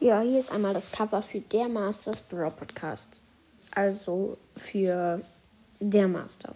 Ja, hier ist einmal das Cover für der Masters Bro Podcast. Also für der Master.